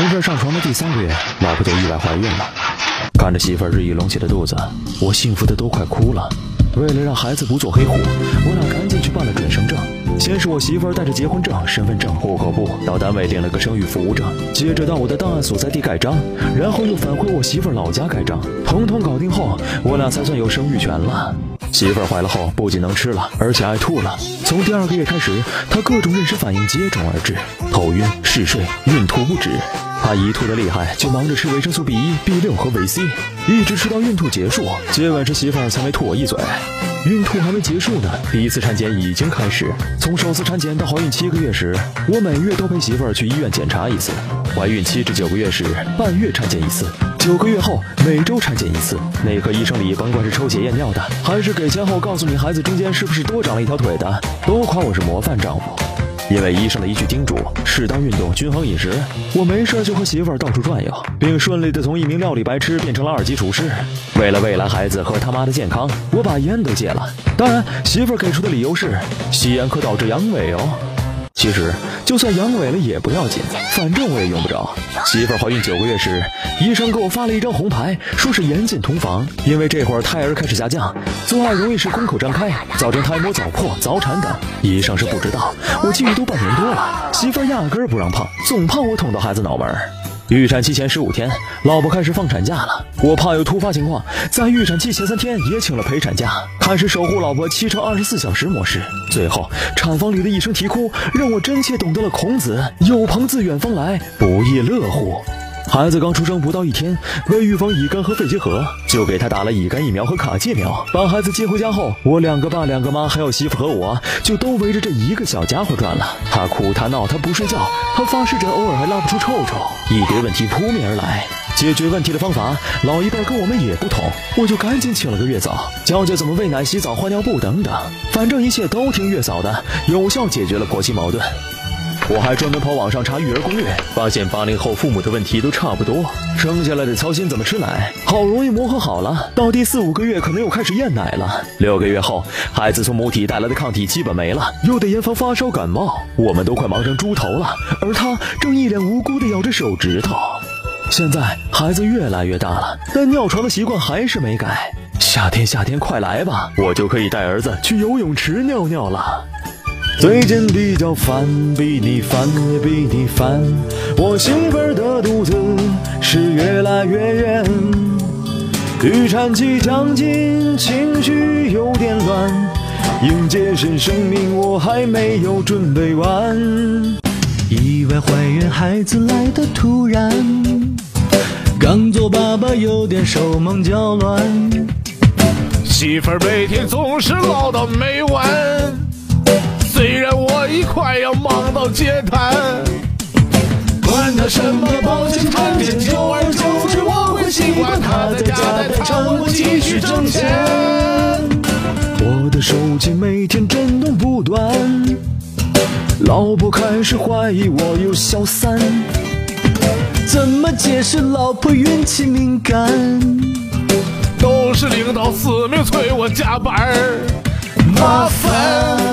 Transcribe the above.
儿上床的第三个月，老婆就意外怀孕了。看着媳妇儿日益隆起的肚子，我幸福的都快哭了。为了让孩子不做黑户，我俩赶紧去办了准生证。先是我媳妇儿带着结婚证、身份证、户口簿到单位领了个生育服务证，接着到我的档案所在地盖章，然后又返回我媳妇儿老家盖章。统统搞定后，我俩才算有生育权了。媳妇儿怀了后，不仅能吃了，而且爱吐了。从第二个月开始，她各种妊娠反应接踵而至，头晕、嗜睡、孕吐不止。她一吐的厉害，就忙着吃维生素 B 一、B 六和维 C，一直吃到孕吐结束。接吻时媳妇儿才没吐我一嘴。孕吐还没结束呢，第一次产检已经开始。从首次产检到怀孕七个月时，我每月都陪媳妇儿去医院检查一次；怀孕七至九个月时，半月产检一次；九个月后每周产检一次。内科医生里，甭管是抽血验尿的，还是给钱后告诉你孩子中间是不是多长了一条腿的，都夸我是模范丈夫。因为医生的一句叮嘱，适当运动，均衡饮食，我没事就和媳妇到处转悠，并顺利的从一名料理白痴变成了二级厨师。为了未来孩子和他妈的健康，我把烟都戒了。当然，媳妇给出的理由是吸烟可导致阳痿哦。其实，就算阳痿了也不要紧，反正我也用不着。媳妇怀孕九个月时，医生给我发了一张红牌，说是严禁同房，因为这会儿胎儿开始下降，做爱容易使宫口张开，造成胎膜早破、早产等。医生是不知道，我禁欲都半年多了，媳妇压根儿不让碰，总怕我捅到孩子脑门儿。预产期前十五天，老婆开始放产假了。我怕有突发情况，在预产期前三天也请了陪产假，开始守护老婆七乘二十四小时模式。最后，产房里的一声啼哭，让我真切懂得了孔子“有朋自远方来，不亦乐乎”。孩子刚出生不到一天，为预防乙肝和肺结核，就给他打了乙肝疫苗和卡介苗。把孩子接回家后，我两个爸、两个妈，还有媳妇和我，就都围着这一个小家伙转了。他哭，他闹，他不睡觉，他发湿疹，偶尔还拉不出臭臭，一堆问题扑面而来。解决问题的方法，老一辈跟我们也不同，我就赶紧请了个月嫂，教教怎么喂奶、洗澡、换尿布等等。反正一切都听月嫂的，有效解决了婆媳矛盾。我还专门跑网上查育儿攻略，发现八零后父母的问题都差不多，生下来得操心怎么吃奶，好容易磨合好了，到第四五个月可能又开始厌奶了，六个月后孩子从母体带来的抗体基本没了，又得严防发烧感冒，我们都快忙成猪头了，而他正一脸无辜地咬着手指头。现在孩子越来越大了，但尿床的习惯还是没改。夏天夏天快来吧，我就可以带儿子去游泳池尿尿了。最近比较烦，比你烦也比你烦。我媳妇儿的肚子是越来越圆，预产期将近，情绪有点乱。迎接新生命，我还没有准备完。意外怀孕，孩子来的突然，刚做爸爸有点手忙脚乱。媳妇儿每天总是唠叨没完。虽然我已快要忙到街瘫，管他什么保险产检，久而久之我会习惯。他在家待产，我继续挣钱。我的手机每天震动不断，老婆开始怀疑我有小三。怎么解释老婆运气敏感？都是领导死命催我加班儿，麻烦。